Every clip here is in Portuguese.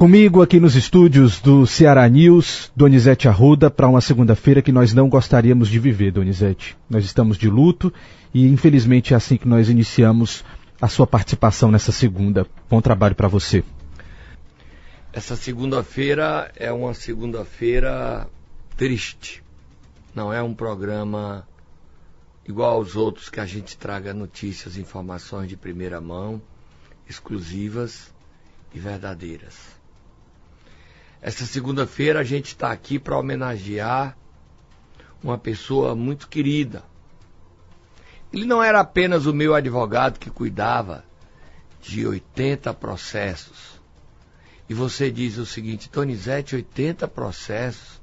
Comigo aqui nos estúdios do Ceará News, Donizete Arruda, para uma segunda-feira que nós não gostaríamos de viver, Donizete. Nós estamos de luto e infelizmente é assim que nós iniciamos a sua participação nessa segunda. Bom trabalho para você. Essa segunda-feira é uma segunda-feira triste. Não é um programa igual aos outros que a gente traga notícias, informações de primeira mão, exclusivas e verdadeiras. Essa segunda-feira a gente está aqui para homenagear uma pessoa muito querida. Ele não era apenas o meu advogado que cuidava de 80 processos. E você diz o seguinte, Donizete, 80 processos.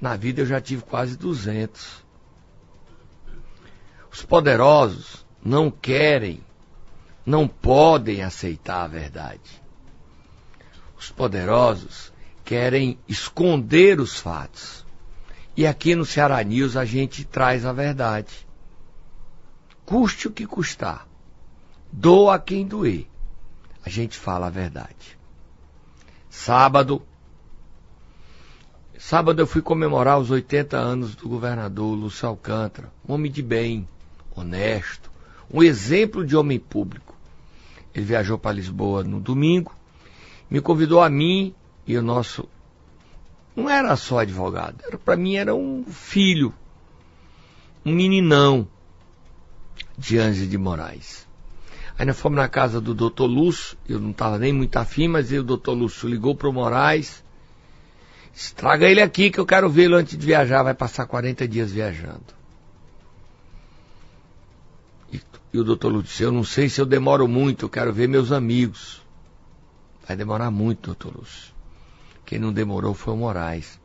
Na vida eu já tive quase 200. Os poderosos não querem, não podem aceitar a verdade. Os poderosos querem esconder os fatos. E aqui no Ceará News a gente traz a verdade. Custe o que custar. Doa quem doer. A gente fala a verdade. Sábado. Sábado eu fui comemorar os 80 anos do governador Lúcio Alcântara. Um homem de bem, honesto, um exemplo de homem público. Ele viajou para Lisboa no domingo, me convidou a mim e o nosso não era só advogado, para mim era um filho, um meninão de Anjos de Moraes. Aí nós fomos na casa do doutor Lúcio, eu não estava nem muito afim, mas o doutor Lúcio ligou para o Moraes, estraga ele aqui que eu quero vê-lo antes de viajar, vai passar 40 dias viajando. E, e o doutor Lúcio disse, eu não sei se eu demoro muito, eu quero ver meus amigos. Vai demorar muito, doutor Lúcio. Quem não demorou foi o Moraes.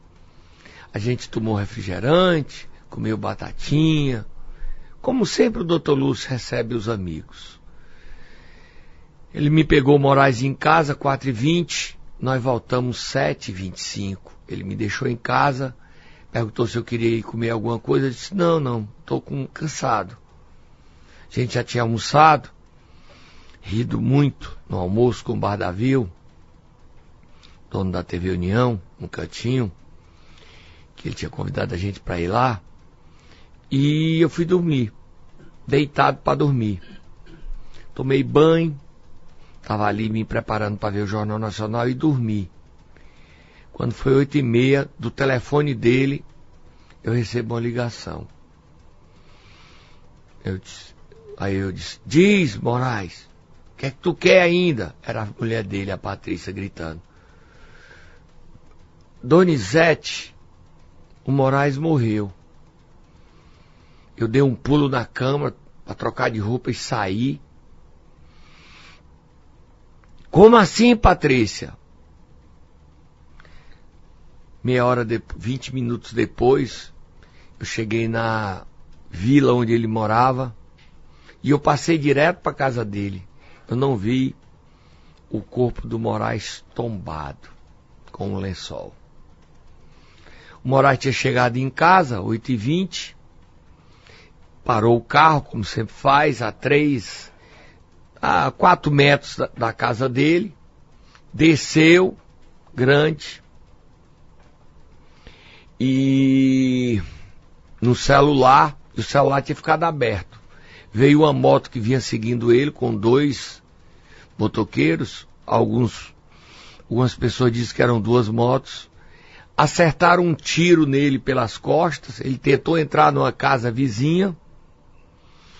A gente tomou refrigerante, comeu batatinha. Como sempre o doutor Lúcio recebe os amigos. Ele me pegou o Moraes em casa, 4h20. Nós voltamos 7h25. Ele me deixou em casa, perguntou se eu queria ir comer alguma coisa. Eu disse, não, não, estou cansado. A gente já tinha almoçado, rido muito no almoço com o Bardavil dono da TV União, no cantinho, que ele tinha convidado a gente para ir lá. E eu fui dormir, deitado para dormir. Tomei banho, estava ali me preparando para ver o Jornal Nacional e dormi. Quando foi oito e meia, do telefone dele, eu recebo uma ligação. Eu disse, aí eu disse, diz, Moraes, o que é que tu quer ainda? Era a mulher dele, a Patrícia, gritando. Donizete, o Moraes morreu. Eu dei um pulo na cama para trocar de roupa e sair. Como assim, Patrícia? Meia hora, de, 20 minutos depois, eu cheguei na vila onde ele morava e eu passei direto para casa dele. Eu não vi o corpo do Moraes tombado com um lençol. O Moraes tinha chegado em casa, 8h20, parou o carro, como sempre faz, a três, a quatro metros da, da casa dele, desceu, grande, e no celular, o celular tinha ficado aberto. Veio uma moto que vinha seguindo ele com dois motoqueiros, alguns, algumas pessoas dizem que eram duas motos, acertaram um tiro nele pelas costas. Ele tentou entrar numa casa vizinha,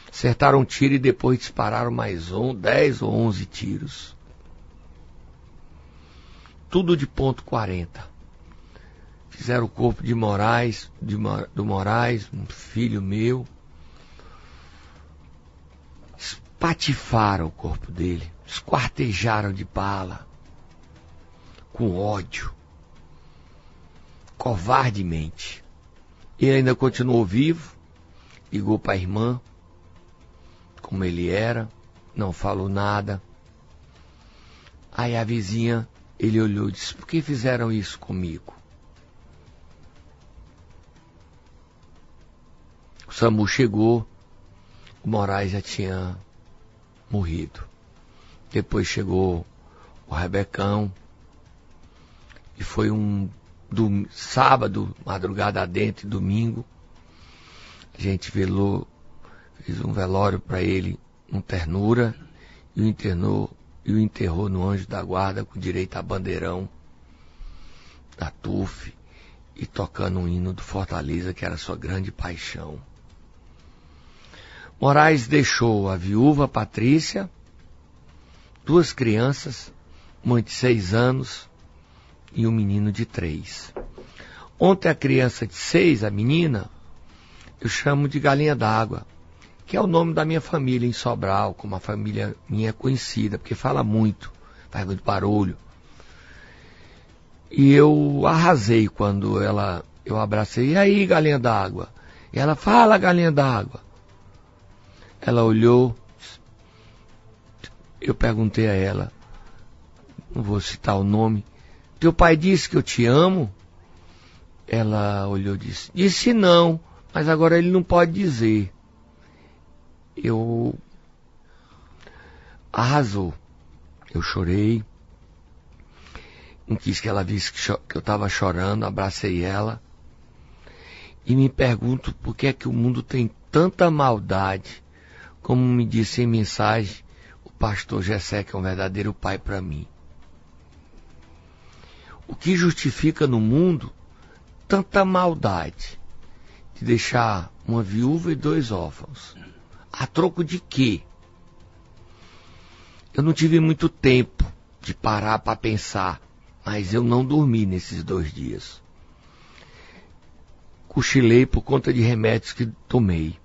acertaram um tiro e depois dispararam mais um, 10 ou 11 tiros. Tudo de ponto 40. Fizeram o corpo de Moraes, de, do Moraes, um filho meu. Espatifaram o corpo dele, esquartejaram de bala, com ódio covardemente. Ele ainda continuou vivo, ligou para a irmã, como ele era, não falou nada. Aí a vizinha, ele olhou e disse: Por que fizeram isso comigo? O SAMU chegou, o Moraes já tinha morrido. Depois chegou o Rebecão, E foi um do, sábado, madrugada dentro, domingo. A gente velou, fez um velório para ele com ternura e o internou e o enterrou no anjo da guarda com direito a bandeirão da TUF e tocando um hino do Fortaleza que era sua grande paixão. Moraes deixou a viúva Patrícia, duas crianças, uma de seis anos e um menino de três. Ontem a criança de seis, a menina, eu chamo de galinha d'água, que é o nome da minha família em Sobral, como a família minha conhecida, porque fala muito, faz muito barulho. E eu arrasei quando ela, eu abracei, e aí galinha d'água? E ela, fala galinha d'água. Ela olhou, eu perguntei a ela, não vou citar o nome, teu pai disse que eu te amo? Ela olhou e disse, disse não, mas agora ele não pode dizer. Eu arrasou. Eu chorei. Não quis que ela visse que, que eu estava chorando, abracei ela. E me pergunto por que é que o mundo tem tanta maldade como me disse em mensagem o pastor Jessé, que é um verdadeiro pai para mim. O que justifica no mundo tanta maldade de deixar uma viúva e dois órfãos? A troco de quê? Eu não tive muito tempo de parar para pensar, mas eu não dormi nesses dois dias. Cochilei por conta de remédios que tomei.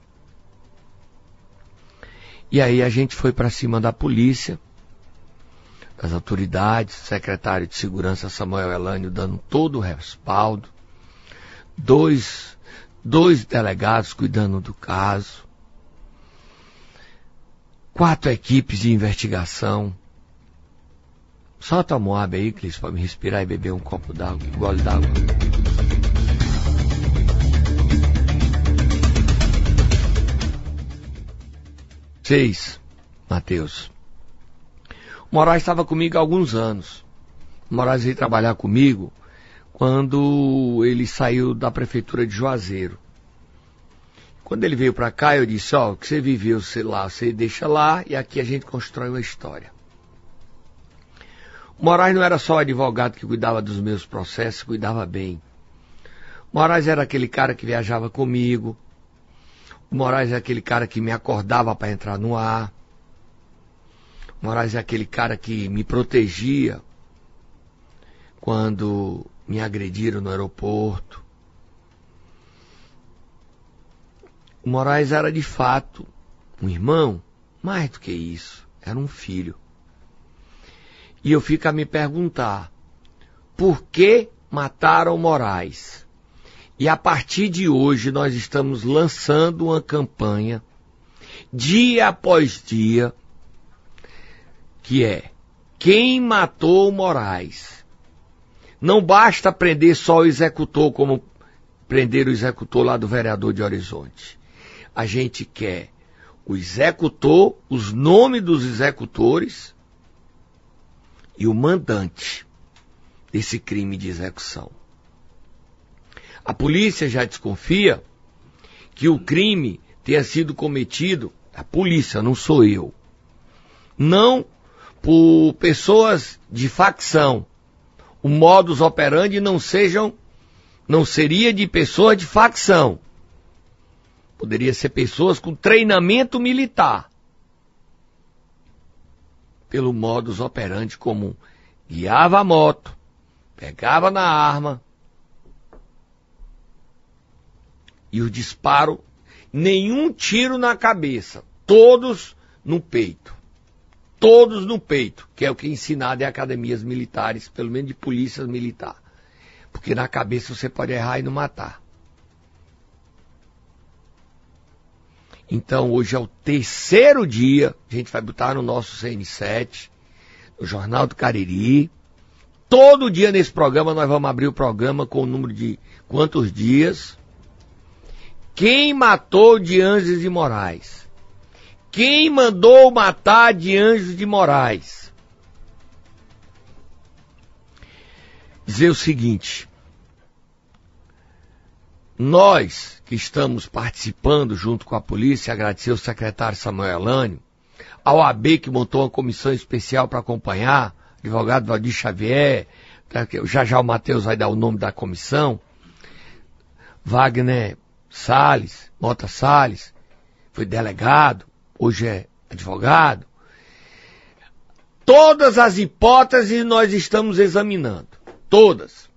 E aí a gente foi para cima da polícia, das autoridades, secretário de segurança Samuel Elânio dando todo o respaldo, dois, dois delegados cuidando do caso, quatro equipes de investigação. Solta a Moab aí, Clis, para me respirar e beber um copo d'água, um gole d'água. Seis, Mateus. Moraes estava comigo há alguns anos. Moraes veio trabalhar comigo quando ele saiu da prefeitura de Juazeiro. Quando ele veio para cá, eu disse, ó, oh, o que você viveu, sei lá, você deixa lá e aqui a gente constrói uma história. O Moraes não era só o advogado que cuidava dos meus processos, cuidava bem. O Moraes era aquele cara que viajava comigo, o Moraes é aquele cara que me acordava para entrar no ar. Moraes é aquele cara que me protegia quando me agrediram no aeroporto. O Moraes era de fato um irmão, mais do que isso, era um filho. E eu fico a me perguntar, por que mataram Moraes? E a partir de hoje nós estamos lançando uma campanha, dia após dia, que é quem matou Moraes. Não basta prender só o executor, como prender o executor lá do vereador de Horizonte. A gente quer o executor, os nomes dos executores e o mandante desse crime de execução. A polícia já desconfia que o crime tenha sido cometido, a polícia, não sou eu, não por pessoas de facção. O modus operandi não sejam, não seria de pessoas de facção. Poderia ser pessoas com treinamento militar. Pelo modus operandi comum. Guiava a moto, pegava na arma, E o disparo, nenhum tiro na cabeça, todos no peito. Todos no peito, que é o que é ensinado em academias militares, pelo menos de polícia militar. Porque na cabeça você pode errar e não matar. Então hoje é o terceiro dia, a gente vai botar no nosso CN7, no Jornal do Cariri. Todo dia nesse programa nós vamos abrir o programa com o número de quantos dias quem matou de Anjos de Moraes? Quem mandou matar de Anjos de Moraes? dizer o seguinte: nós que estamos participando junto com a polícia, agradecer ao secretário Samuel Elânio, ao AB que montou uma comissão especial para acompanhar, advogado Valdir Xavier, já já o Matheus vai dar o nome da comissão, Wagner Salles, Mota Salles, foi delegado, hoje é advogado. Todas as hipóteses nós estamos examinando. Todas.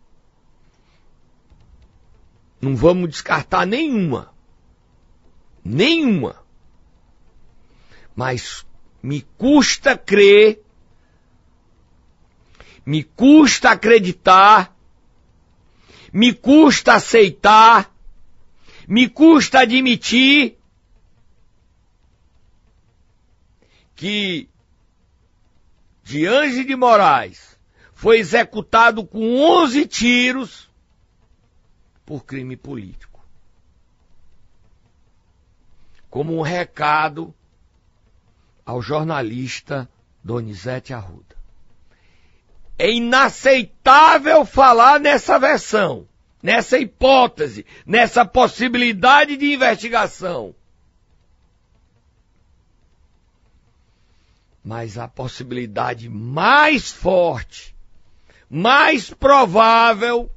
Não vamos descartar nenhuma. Nenhuma. Mas me custa crer, me custa acreditar, me custa aceitar, me custa admitir que Diante de Moraes foi executado com 11 tiros por crime político. Como um recado ao jornalista Donizete Arruda. É inaceitável falar nessa versão, nessa hipótese, nessa possibilidade de investigação. Mas a possibilidade mais forte, mais provável,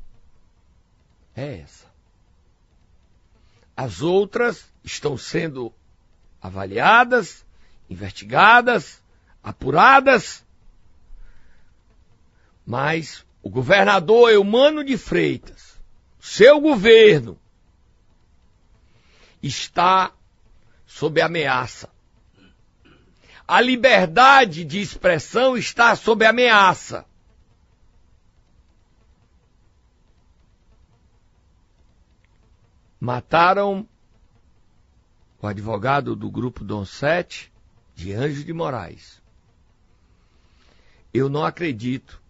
é essa. As outras estão sendo avaliadas, investigadas, apuradas, mas o governador Eumano de Freitas, seu governo, está sob ameaça a liberdade de expressão está sob ameaça. Mataram o advogado do grupo Dom Sete, de Anjos de Moraes. Eu não acredito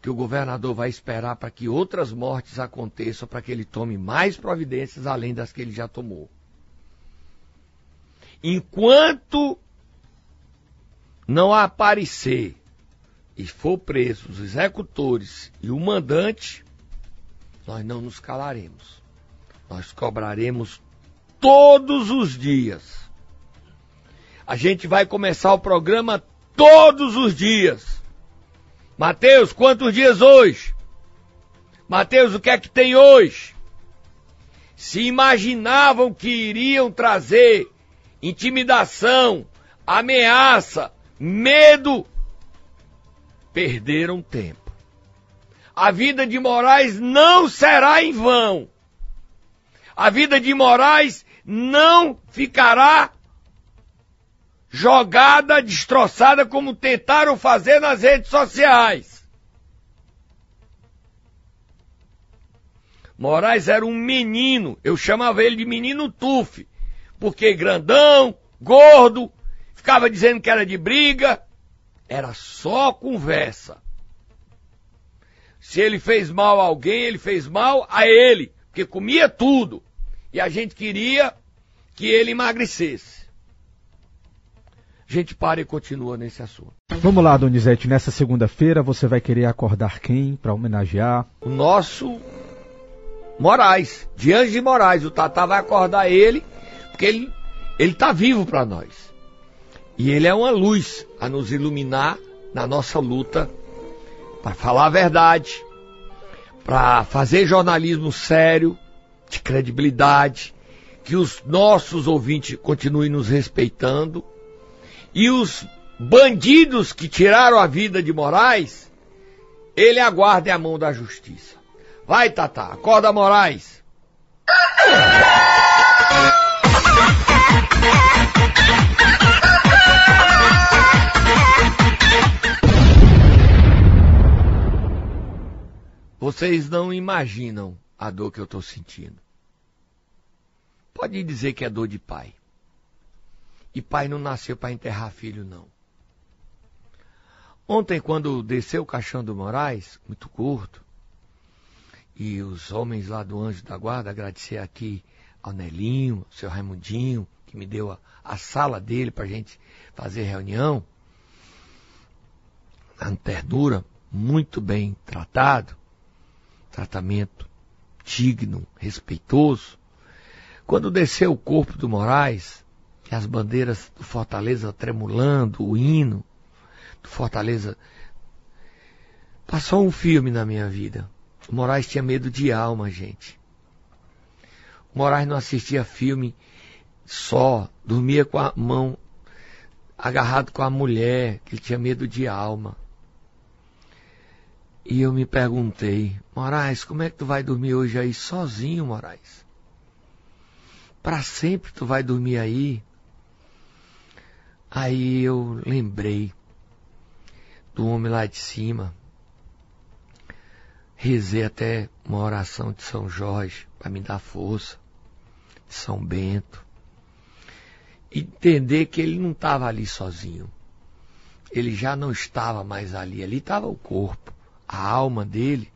que o governador vai esperar para que outras mortes aconteçam para que ele tome mais providências além das que ele já tomou. Enquanto não aparecer e for preso os executores e o mandante, nós não nos calaremos. Nós cobraremos todos os dias. A gente vai começar o programa todos os dias. Mateus, quantos dias hoje? Mateus, o que é que tem hoje? Se imaginavam que iriam trazer intimidação, ameaça, medo, perderam tempo. A vida de Moraes não será em vão. A vida de Moraes não ficará jogada, destroçada como tentaram fazer nas redes sociais. Moraes era um menino, eu chamava ele de menino Tuf, porque grandão, gordo, ficava dizendo que era de briga, era só conversa. Se ele fez mal a alguém, ele fez mal a ele, porque comia tudo. E a gente queria que ele emagrecesse. A gente para e continua nesse assunto. Vamos lá, Donizete, nessa segunda-feira você vai querer acordar quem para homenagear? O nosso Moraes, Diante de Moraes. O Tatá vai acordar ele, porque ele, ele tá vivo para nós. E ele é uma luz a nos iluminar na nossa luta para falar a verdade, para fazer jornalismo sério, de credibilidade, que os nossos ouvintes continuem nos respeitando e os bandidos que tiraram a vida de Moraes, ele aguarde a mão da justiça. Vai, Tata, acorda Moraes. Vocês não imaginam a dor que eu estou sentindo. Pode dizer que é dor de pai. E pai não nasceu para enterrar filho, não. Ontem, quando desceu o caixão do Moraes, muito curto, e os homens lá do Anjo da Guarda, agradecer aqui ao Nelinho, ao seu Raimundinho, que me deu a, a sala dele para a gente fazer reunião. A ternura, muito bem tratado. Tratamento digno, respeitoso. Quando desceu o corpo do Moraes, e as bandeiras do Fortaleza tremulando, o hino do Fortaleza, passou um filme na minha vida. O Moraes tinha medo de alma, gente. O Moraes não assistia filme só, dormia com a mão agarrado com a mulher, que ele tinha medo de alma. E eu me perguntei, Moraes, como é que tu vai dormir hoje aí sozinho, Moraes? Para sempre tu vai dormir aí? Aí eu lembrei do homem lá de cima. Rezei até uma oração de São Jorge para me dar força, de São Bento. Entender que ele não estava ali sozinho. Ele já não estava mais ali. Ali estava o corpo a alma dele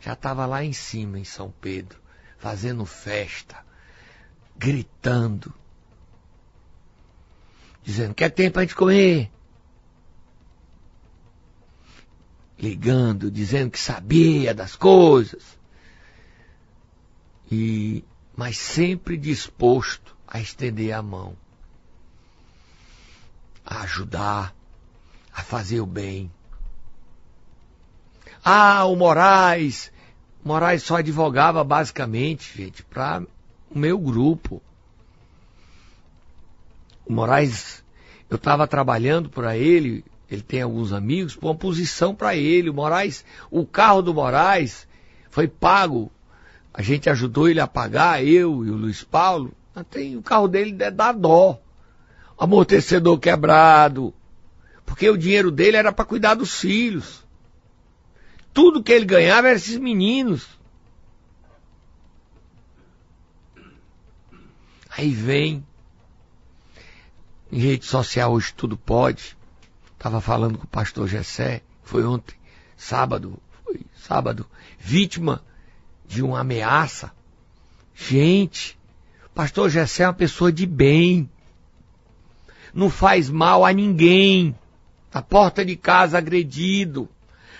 já estava lá em cima, em São Pedro, fazendo festa, gritando, dizendo: Quer tempo para gente comer? Ligando, dizendo que sabia das coisas. E, mas sempre disposto a estender a mão, a ajudar, a fazer o bem. Ah, o Moraes. Moraes só advogava basicamente, gente, para o meu grupo. O Moraes, eu estava trabalhando para ele, ele tem alguns amigos, por uma posição para ele. O Moraes, o carro do Moraes foi pago. A gente ajudou ele a pagar, eu e o Luiz Paulo. Tem, o carro dele é da dó. Amortecedor quebrado. Porque o dinheiro dele era para cuidar dos filhos tudo que ele ganhava era esses meninos. Aí vem. Em rede social hoje tudo pode. Estava falando com o pastor Gessé, foi ontem, sábado, foi sábado, vítima de uma ameaça. Gente, pastor Gessé é uma pessoa de bem. Não faz mal a ninguém. Na porta de casa agredido.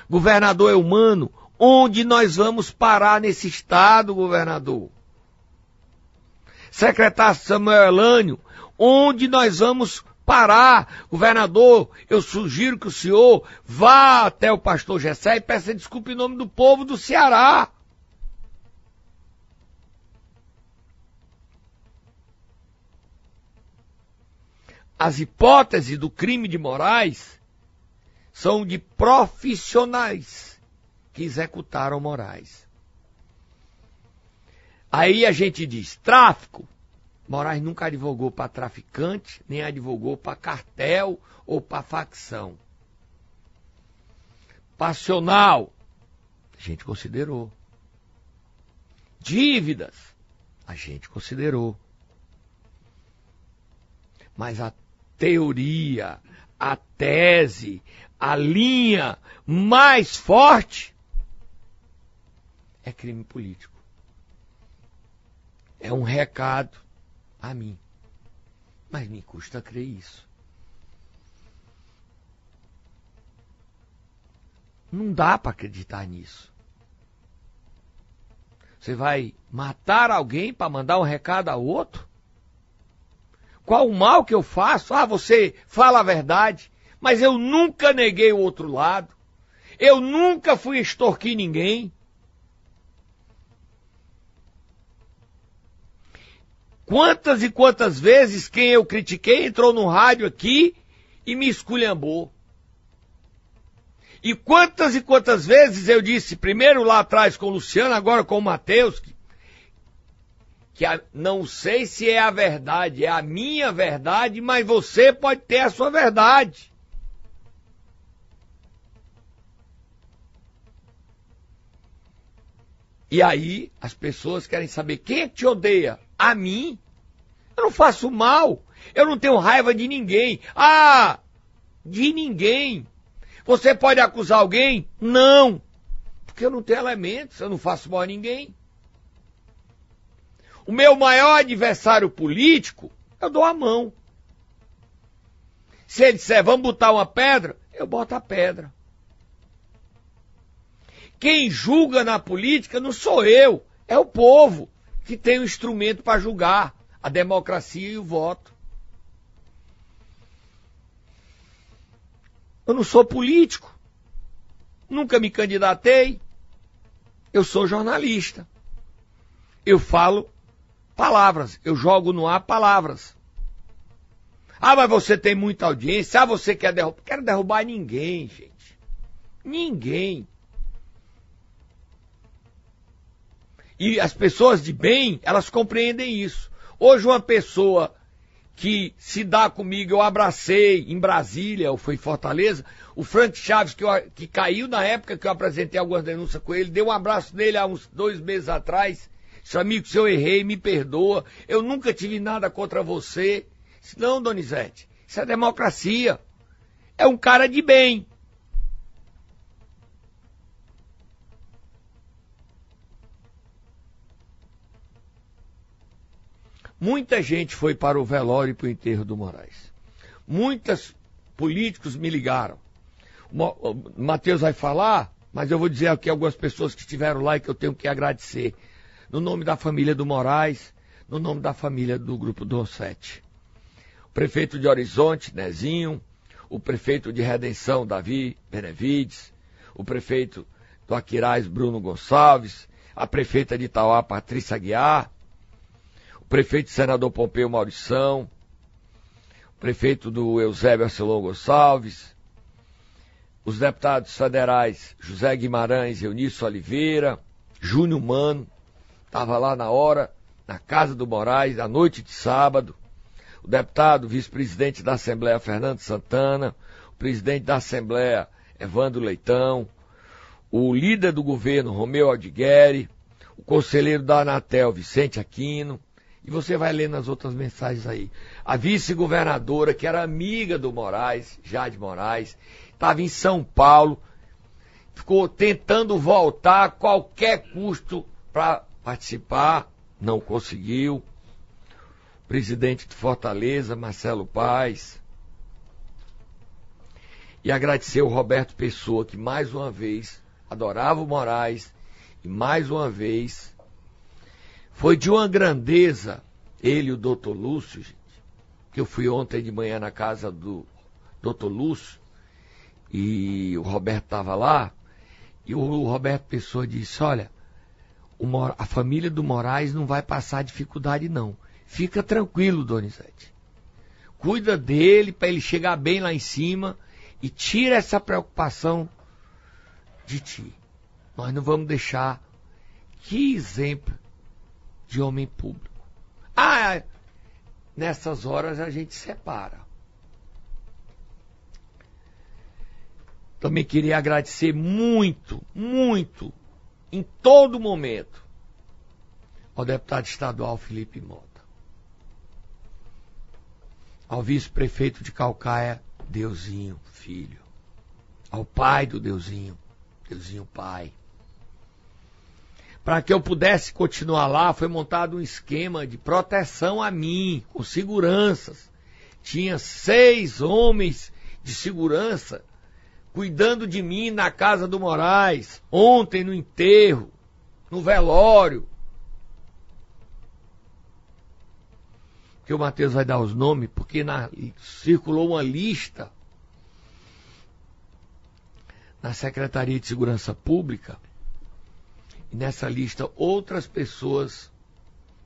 Governador é humano. Onde nós vamos parar nesse estado, governador? Secretário Samuel Elânio, onde nós vamos parar? Governador, eu sugiro que o senhor vá até o pastor Gessé e peça desculpa em nome do povo do Ceará. As hipóteses do crime de Moraes são de profissionais que executaram Moraes. Aí a gente diz: tráfico. Moraes nunca advogou para traficante, nem advogou para cartel ou para facção. Passional, a gente considerou. Dívidas, a gente considerou. Mas a teoria, a tese, a linha mais forte é crime político. É um recado a mim. Mas me custa crer isso. Não dá para acreditar nisso. Você vai matar alguém para mandar um recado a outro? Qual o mal que eu faço? Ah, você fala a verdade. Mas eu nunca neguei o outro lado. Eu nunca fui extorquir ninguém. Quantas e quantas vezes quem eu critiquei entrou no rádio aqui e me esculhambou. E quantas e quantas vezes eu disse, primeiro lá atrás com o Luciano, agora com o Matheus, que, que a, não sei se é a verdade, é a minha verdade, mas você pode ter a sua verdade. E aí as pessoas querem saber quem é que te odeia? A mim? Eu não faço mal. Eu não tenho raiva de ninguém. Ah, de ninguém. Você pode acusar alguém? Não. Porque eu não tenho elementos, eu não faço mal a ninguém. O meu maior adversário político, eu dou a mão. Se ele disser, vamos botar uma pedra, eu boto a pedra. Quem julga na política não sou eu, é o povo que tem o um instrumento para julgar a democracia e o voto. Eu não sou político, nunca me candidatei, eu sou jornalista. Eu falo palavras, eu jogo no ar palavras. Ah, mas você tem muita audiência, ah, você quer derrubar. Quero derrubar ninguém, gente. Ninguém. E as pessoas de bem, elas compreendem isso. Hoje uma pessoa que se dá comigo, eu abracei em Brasília, ou foi em Fortaleza, o Frank Chaves, que, eu, que caiu na época que eu apresentei algumas denúncias com ele, deu um abraço nele há uns dois meses atrás. Disse, amigo, se eu errei, me perdoa. Eu nunca tive nada contra você. Disse, não, Donizete, isso é democracia. É um cara de bem. Muita gente foi para o velório e para o enterro do Moraes. Muitos políticos me ligaram. Matheus vai falar, mas eu vou dizer aqui algumas pessoas que estiveram lá e que eu tenho que agradecer. No nome da família do Moraes, no nome da família do Grupo do Sete. O prefeito de Horizonte, Nezinho, o prefeito de Redenção, Davi Benevides, o prefeito do Aquiraz, Bruno Gonçalves, a prefeita de Itauá, Patrícia Guiar, o prefeito senador Pompeu Maurição, o prefeito do Eusébio Arcelon Gonçalves, os deputados federais José Guimarães Eunício Oliveira, Júnior Mano, estava lá na hora, na casa do Moraes, à noite de sábado, o deputado vice-presidente da Assembleia Fernando Santana, o presidente da Assembleia Evandro Leitão, o líder do governo Romeu Aldigueri, o conselheiro da Anatel Vicente Aquino, e você vai ler nas outras mensagens aí. A vice-governadora, que era amiga do Moraes, Jade Moraes, estava em São Paulo, ficou tentando voltar a qualquer custo para participar, não conseguiu. Presidente de Fortaleza, Marcelo Paz. E agradecer o Roberto Pessoa, que mais uma vez adorava o Moraes e mais uma vez foi de uma grandeza, ele e o doutor Lúcio, gente, que eu fui ontem de manhã na casa do doutor Lúcio, e o Roberto estava lá, e o Roberto Pessoa disse, olha, a família do Moraes não vai passar dificuldade não. Fica tranquilo, Donizete. Cuida dele para ele chegar bem lá em cima e tira essa preocupação de ti. Nós não vamos deixar. Que exemplo de homem público. Ah, nessas horas a gente separa. Também queria agradecer muito, muito, em todo momento, ao deputado estadual Felipe Mota, ao vice-prefeito de Calcaia, Deusinho Filho, ao pai do Deusinho, Deusinho Pai para que eu pudesse continuar lá, foi montado um esquema de proteção a mim, com seguranças. Tinha seis homens de segurança cuidando de mim na casa do Moraes, ontem no enterro, no velório. Que o Matheus vai dar os nomes, porque na, circulou uma lista na Secretaria de Segurança Pública nessa lista outras pessoas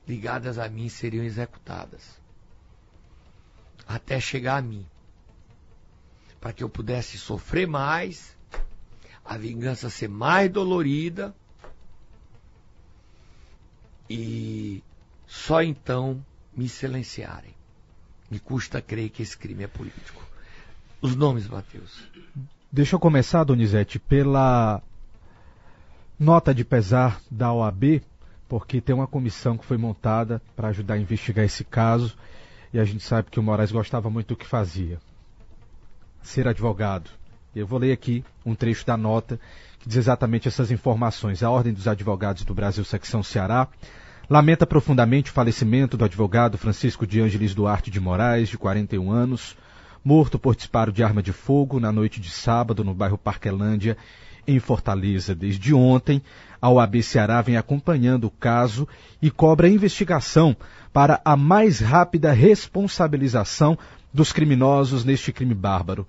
ligadas a mim seriam executadas. Até chegar a mim. Para que eu pudesse sofrer mais, a vingança ser mais dolorida e só então me silenciarem. Me custa crer que esse crime é político. Os nomes, Matheus. Deixa eu começar, Donizete, pela Nota de pesar da OAB, porque tem uma comissão que foi montada para ajudar a investigar esse caso e a gente sabe que o Moraes gostava muito do que fazia. Ser advogado. Eu vou ler aqui um trecho da nota que diz exatamente essas informações. A Ordem dos Advogados do Brasil, secção Ceará, lamenta profundamente o falecimento do advogado Francisco de Ângeles Duarte de Moraes, de 41 anos, morto por disparo de arma de fogo na noite de sábado no bairro Parquelândia, em Fortaleza. Desde ontem, a OAB Ceará vem acompanhando o caso e cobra investigação para a mais rápida responsabilização dos criminosos neste crime bárbaro.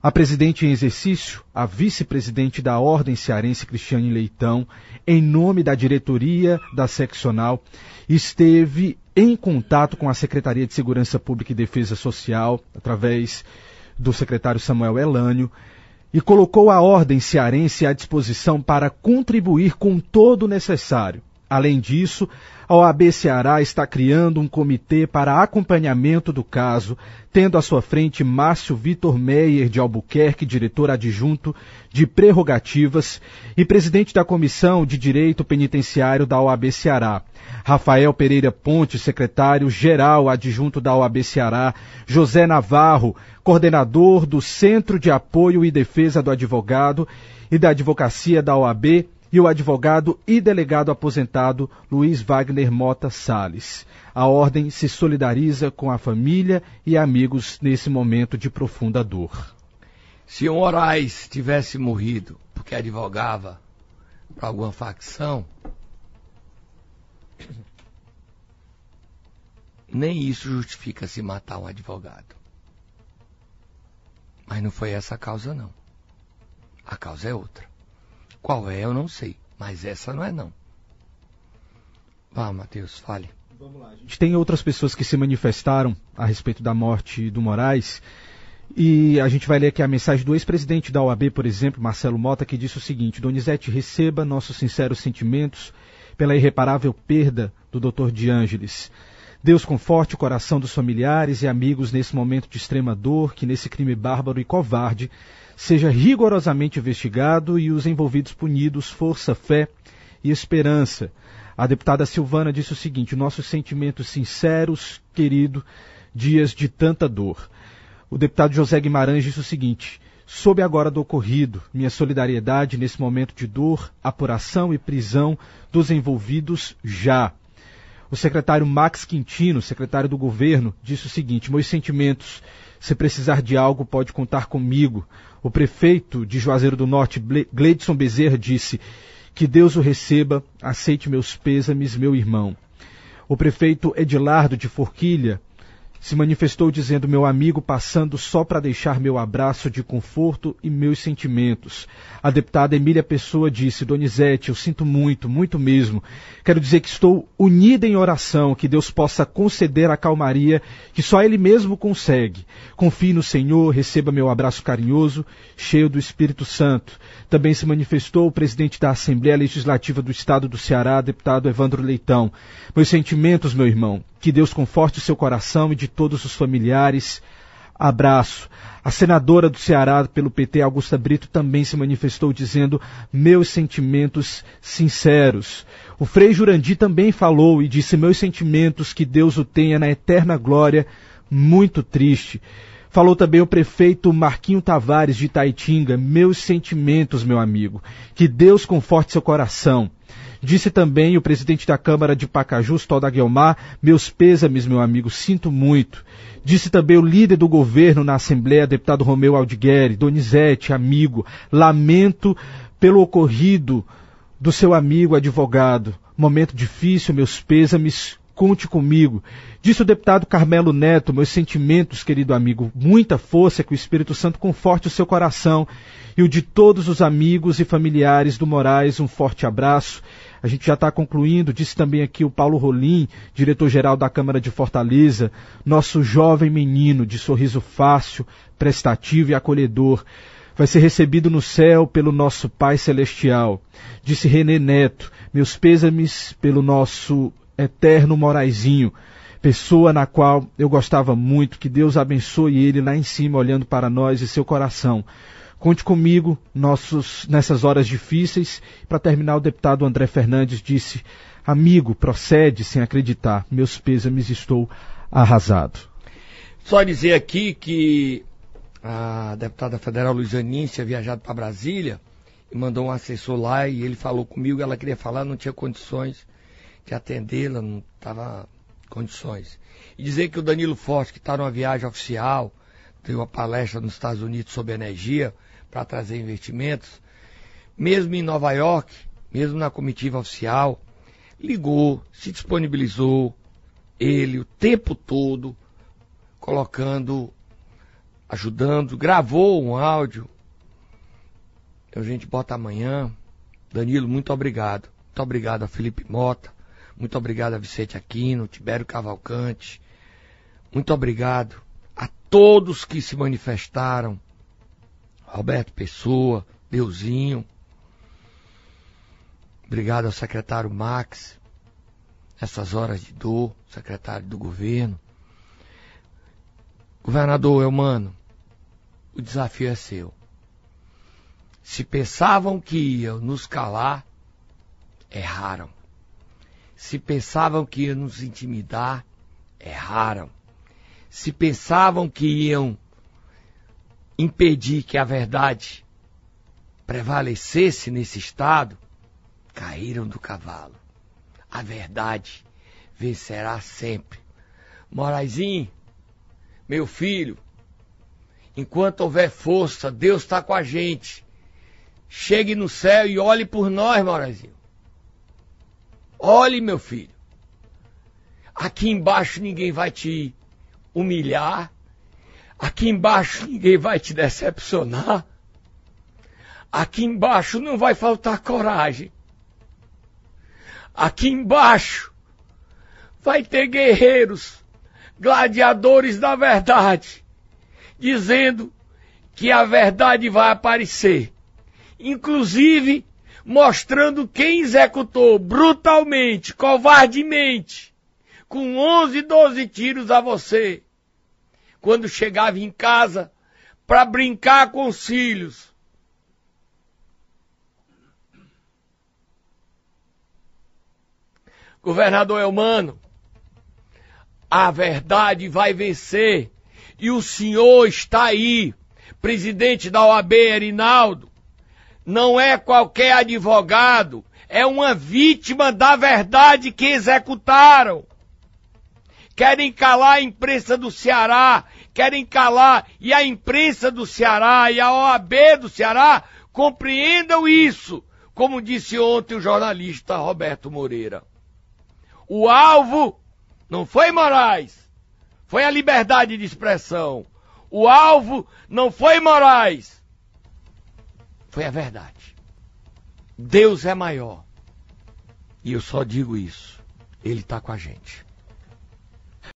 A presidente em exercício, a vice-presidente da Ordem Cearense Cristiane Leitão, em nome da diretoria da seccional, esteve em contato com a Secretaria de Segurança Pública e Defesa Social, através do secretário Samuel Elânio, e colocou a Ordem Cearense à disposição para contribuir com todo o necessário. Além disso, a OAB Ceará está criando um comitê para acompanhamento do caso, tendo à sua frente Márcio Vitor Meyer de Albuquerque, diretor adjunto de prerrogativas, e presidente da Comissão de Direito Penitenciário da OAB Ceará. Rafael Pereira Ponte, secretário-geral adjunto da OAB Ceará, José Navarro, coordenador do Centro de Apoio e Defesa do Advogado e da Advocacia da OAB, e o advogado e delegado aposentado Luiz Wagner Mota Sales. A ordem se solidariza com a família e amigos nesse momento de profunda dor. Se o Moraes tivesse morrido porque advogava para alguma facção, nem isso justifica se matar um advogado. Mas não foi essa a causa, não. A causa é outra. Qual é, eu não sei. Mas essa não é, não. Vá, Matheus, fale. Vamos lá. A gente tem outras pessoas que se manifestaram a respeito da morte do Moraes. E a gente vai ler aqui a mensagem do ex-presidente da OAB, por exemplo, Marcelo Mota, que disse o seguinte: Donizete, receba nossos sinceros sentimentos pela irreparável perda do Dr. De Ângeles. Deus conforte o coração dos familiares e amigos nesse momento de extrema dor, que nesse crime bárbaro e covarde seja rigorosamente investigado e os envolvidos punidos, força, fé e esperança. A deputada Silvana disse o seguinte: nossos sentimentos sinceros, querido, dias de tanta dor. O deputado José Guimarães disse o seguinte: soube agora do ocorrido, minha solidariedade nesse momento de dor, apuração e prisão dos envolvidos já. O secretário Max Quintino, secretário do governo, disse o seguinte: meus sentimentos se precisar de algo, pode contar comigo. O prefeito de Juazeiro do Norte, Gleidson Bezerra, disse: Que Deus o receba, aceite meus pêsames, meu irmão. O prefeito Edilardo de Forquilha se manifestou dizendo: Meu amigo, passando só para deixar meu abraço de conforto e meus sentimentos. A deputada Emília Pessoa disse: Donizete, eu sinto muito, muito mesmo. Quero dizer que estou unida em oração, que Deus possa conceder a calmaria que só Ele mesmo consegue. Confie no Senhor, receba meu abraço carinhoso, cheio do Espírito Santo. Também se manifestou o presidente da Assembleia Legislativa do Estado do Ceará, deputado Evandro Leitão. Meus sentimentos, meu irmão, que Deus conforte o seu coração e de todos os familiares. Abraço. A senadora do Ceará pelo PT, Augusta Brito, também se manifestou dizendo meus sentimentos sinceros. O Frei Jurandi também falou e disse meus sentimentos, que Deus o tenha na eterna glória, muito triste. Falou também o prefeito Marquinho Tavares de Itaitinga, meus sentimentos, meu amigo. Que Deus conforte seu coração. Disse também o presidente da Câmara de Pacaju, Toda Guilmar, meus pêsames, meu amigo, sinto muito. Disse também o líder do governo na Assembleia, deputado Romeu Aldigueri, Donizete, amigo, lamento pelo ocorrido do seu amigo advogado. Momento difícil, meus pêsames, conte comigo. Disse o deputado Carmelo Neto, meus sentimentos, querido amigo, muita força, que o Espírito Santo conforte o seu coração e o de todos os amigos e familiares do Moraes, um forte abraço a gente já está concluindo, disse também aqui o Paulo Rolim, diretor-geral da Câmara de Fortaleza, nosso jovem menino de sorriso fácil, prestativo e acolhedor, vai ser recebido no céu pelo nosso Pai Celestial. Disse Renê Neto, meus pêsames pelo nosso eterno Moraizinho, pessoa na qual eu gostava muito, que Deus abençoe ele lá em cima, olhando para nós e seu coração. Conte comigo nossos, nessas horas difíceis. Para terminar, o deputado André Fernandes disse: Amigo, procede sem acreditar. Meus pêsames, estou arrasado. Só dizer aqui que a deputada federal Luizanin tinha viajado para Brasília e mandou um assessor lá e ele falou comigo, ela queria falar, não tinha condições de atendê-la, não estava condições. E dizer que o Danilo Forte, que está numa viagem oficial, deu uma palestra nos Estados Unidos sobre energia, para trazer investimentos, mesmo em Nova York, mesmo na comitiva oficial, ligou, se disponibilizou, ele o tempo todo, colocando, ajudando, gravou um áudio. A gente bota amanhã. Danilo, muito obrigado. Muito obrigado a Felipe Mota. Muito obrigado a Vicente Aquino, Tibério Cavalcante. Muito obrigado a todos que se manifestaram. Roberto Pessoa, Deusinho. Obrigado ao secretário Max, essas horas de dor, secretário do governo. Governador Elmano, o desafio é seu. Se pensavam que iam nos calar, erraram. Se pensavam que iam nos intimidar, erraram. Se pensavam que iam impedir que a verdade prevalecesse nesse estado, caíram do cavalo. A verdade vencerá sempre. Moraizinho, meu filho, enquanto houver força, Deus está com a gente. Chegue no céu e olhe por nós, Moraizinho. Olhe, meu filho. Aqui embaixo ninguém vai te humilhar. Aqui embaixo ninguém vai te decepcionar. Aqui embaixo não vai faltar coragem. Aqui embaixo vai ter guerreiros, gladiadores da verdade, dizendo que a verdade vai aparecer. Inclusive mostrando quem executou brutalmente, covardemente, com 11, 12 tiros a você, quando chegava em casa para brincar com os filhos governador Elmano, a verdade vai vencer. E o senhor está aí, presidente da OAB, Erinaldo. Não é qualquer advogado, é uma vítima da verdade que executaram. Querem calar a imprensa do Ceará, querem calar, e a imprensa do Ceará e a OAB do Ceará compreendam isso, como disse ontem o jornalista Roberto Moreira. O alvo não foi Moraes, foi a liberdade de expressão. O alvo não foi Moraes, foi a verdade. Deus é maior. E eu só digo isso. Ele está com a gente.